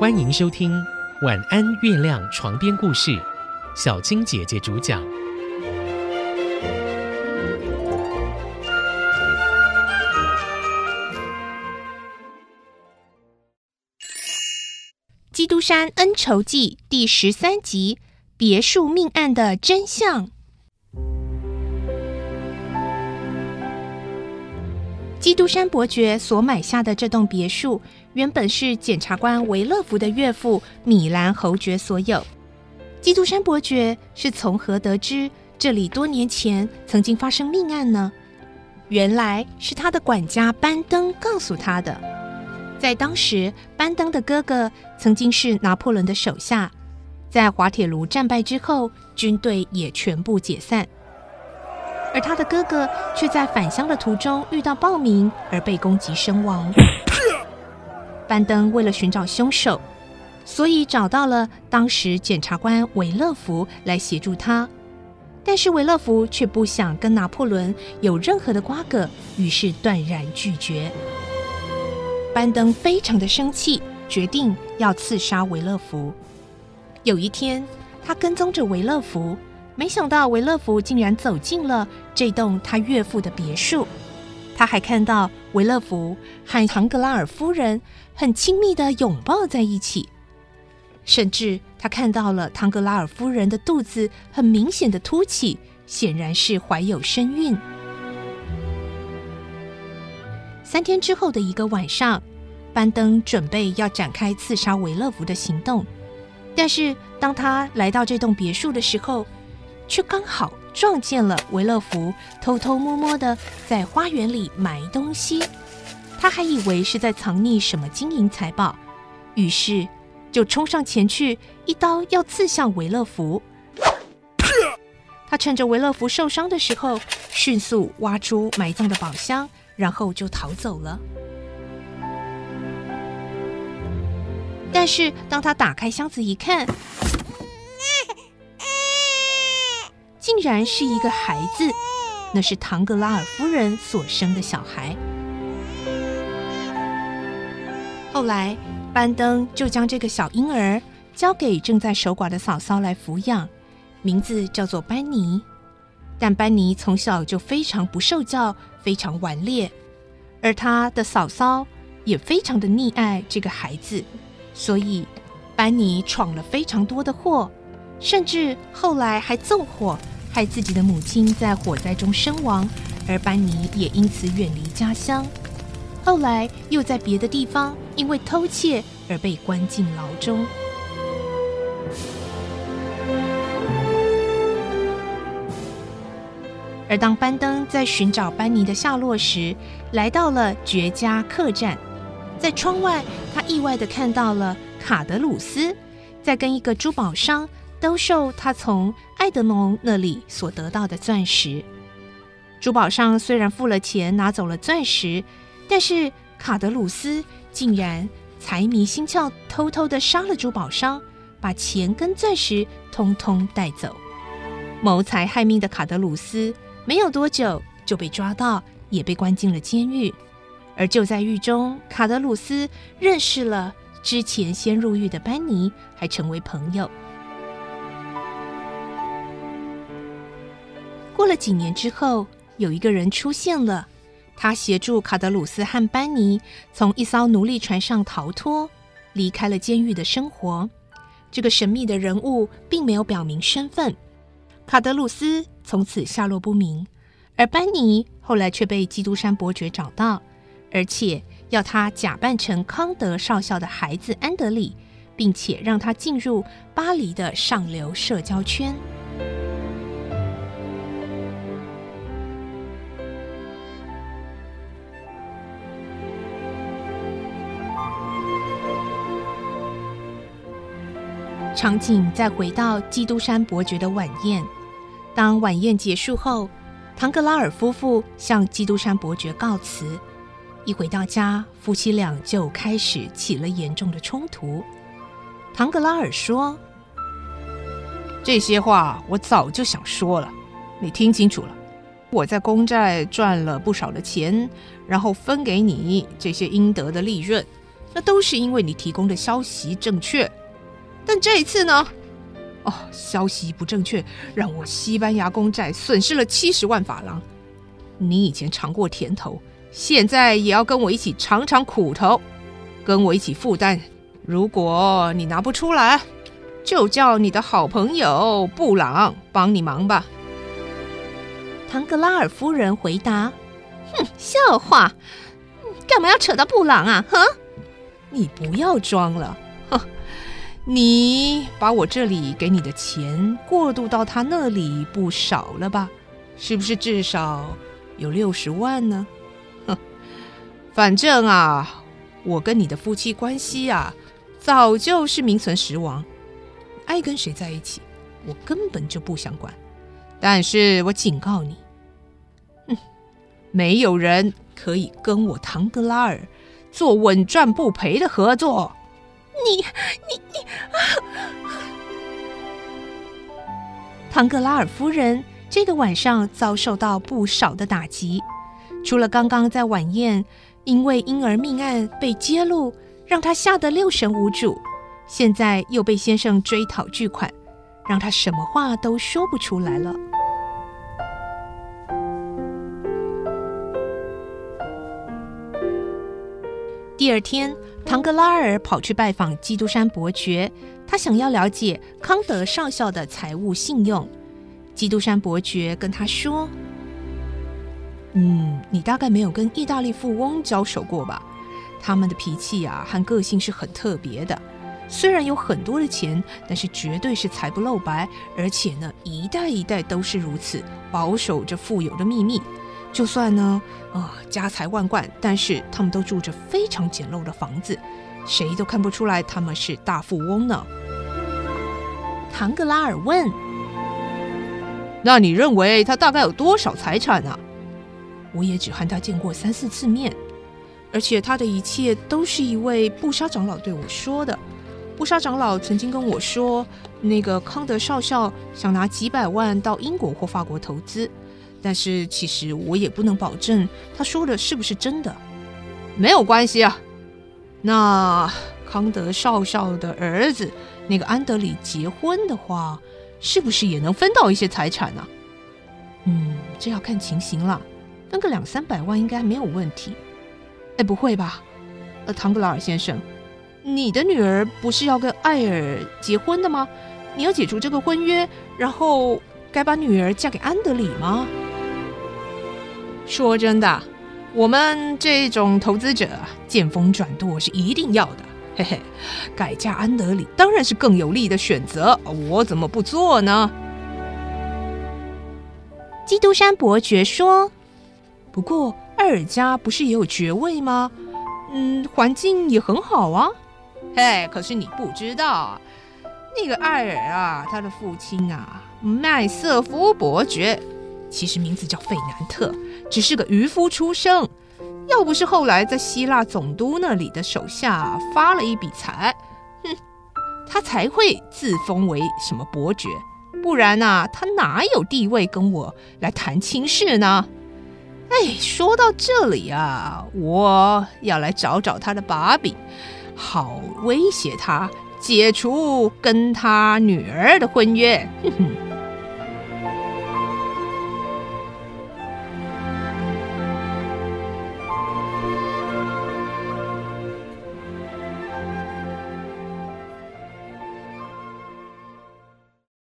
欢迎收听《晚安月亮》床边故事，小青姐姐主讲。《基督山恩仇记》第十三集：别墅命案的真相。基督山伯爵所买下的这栋别墅，原本是检察官维勒福的岳父米兰侯爵所有。基督山伯爵是从何得知这里多年前曾经发生命案呢？原来是他的管家班登告诉他的。在当时，班登的哥哥曾经是拿破仑的手下，在滑铁卢战败之后，军队也全部解散，而他的哥哥却在返乡的途中遇到暴民而被攻击身亡。班登为了寻找凶手，所以找到了当时检察官维勒福来协助他，但是维勒福却不想跟拿破仑有任何的瓜葛，于是断然拒绝。班登非常的生气，决定要刺杀维勒福。有一天，他跟踪着维勒福，没想到维勒福竟然走进了这栋他岳父的别墅。他还看到维勒福和唐格拉尔夫人很亲密的拥抱在一起，甚至他看到了唐格拉尔夫人的肚子很明显的凸起，显然是怀有身孕。三天之后的一个晚上，班登准备要展开刺杀维勒福的行动，但是当他来到这栋别墅的时候，却刚好撞见了维勒福偷偷摸摸的在花园里埋东西。他还以为是在藏匿什么金银财宝，于是就冲上前去，一刀要刺向维勒福。他趁着维勒福受伤的时候，迅速挖出埋葬的宝箱。然后就逃走了。但是当他打开箱子一看，竟然是一个孩子，那是唐格拉尔夫人所生的小孩。后来班登就将这个小婴儿交给正在守寡的嫂嫂来抚养，名字叫做班尼。但班尼从小就非常不受教，非常顽劣，而他的嫂嫂也非常的溺爱这个孩子，所以班尼闯了非常多的祸，甚至后来还纵火，害自己的母亲在火灾中身亡，而班尼也因此远离家乡，后来又在别的地方因为偷窃而被关进牢中。而当班登在寻找班尼的下落时，来到了绝佳客栈，在窗外，他意外的看到了卡德鲁斯在跟一个珠宝商兜售他从爱德蒙那里所得到的钻石。珠宝商虽然付了钱拿走了钻石，但是卡德鲁斯竟然财迷心窍，偷偷的杀了珠宝商，把钱跟钻石通通带走。谋财害命的卡德鲁斯。没有多久就被抓到，也被关进了监狱。而就在狱中，卡德鲁斯认识了之前先入狱的班尼，还成为朋友。了几年之后，有一个人出现了，他协助卡德鲁斯和班尼从一艘奴隶船上逃脱，离开了监狱的生活。这个神秘的人物并没有表明身份。卡德鲁斯。从此下落不明，而班尼后来却被基督山伯爵找到，而且要他假扮成康德少校的孩子安德里，并且让他进入巴黎的上流社交圈。场景再回到基督山伯爵的晚宴。当晚宴结束后，唐格拉尔夫妇向基督山伯爵告辞。一回到家，夫妻俩就开始起了严重的冲突。唐格拉尔说：“这些话我早就想说了，你听清楚了。我在公债赚了不少的钱，然后分给你这些应得的利润，那都是因为你提供的消息正确。但这一次呢？哦，消息不正确，让我西班牙公债损失了七十万法郎。你以前尝过甜头，现在也要跟我一起尝尝苦头，跟我一起负担。如果你拿不出来，就叫你的好朋友布朗帮你忙吧。唐格拉尔夫人回答：“哼，笑话，干嘛要扯到布朗啊？哼，你不要装了，哼，你把我这里给你的钱过渡到他那里不少了吧？是不是至少有六十万呢？哼，反正啊，我跟你的夫妻关系啊，早就是名存实亡。爱跟谁在一起，我根本就不想管。”但是我警告你，哼，没有人可以跟我唐格拉尔做稳赚不赔的合作。你你唐格拉尔夫人这个晚上遭受到不少的打击，除了刚刚在晚宴因为婴儿命案被揭露，让她吓得六神无主，现在又被先生追讨巨款，让她什么话都说不出来了。第二天，唐格拉尔跑去拜访基督山伯爵，他想要了解康德上校的财务信用。基督山伯爵跟他说：“嗯，你大概没有跟意大利富翁交手过吧？他们的脾气啊和个性是很特别的。虽然有很多的钱，但是绝对是财不露白，而且呢，一代一代都是如此，保守着富有的秘密。”就算呢，啊，家财万贯，但是他们都住着非常简陋的房子，谁都看不出来他们是大富翁呢。唐格拉尔问：“那你认为他大概有多少财产呢？”我也只和他见过三四次面，而且他的一切都是一位布沙长老对我说的。布沙长老曾经跟我说，那个康德少校想拿几百万到英国或法国投资。但是其实我也不能保证他说的是不是真的，没有关系啊。那康德少校的儿子那个安德里结婚的话，是不是也能分到一些财产呢？嗯，这要看情形了，分个两三百万应该没有问题。哎，不会吧？呃，唐格拉尔先生，你的女儿不是要跟艾尔结婚的吗？你要解除这个婚约，然后该把女儿嫁给安德里吗？说真的，我们这种投资者见风转舵是一定要的。嘿嘿，改嫁安德里当然是更有利的选择，我怎么不做呢？基督山伯爵说：“不过艾尔家不是也有爵位吗？嗯，环境也很好啊。嘿，可是你不知道，那个艾尔啊，他的父亲啊，麦瑟夫伯爵。”其实名字叫费南特，只是个渔夫出生。要不是后来在希腊总督那里的手下发了一笔财，哼，他才会自封为什么伯爵。不然呐，他哪有地位跟我来谈亲事呢？哎，说到这里啊，我要来找找他的把柄，好威胁他解除跟他女儿的婚约。哼哼。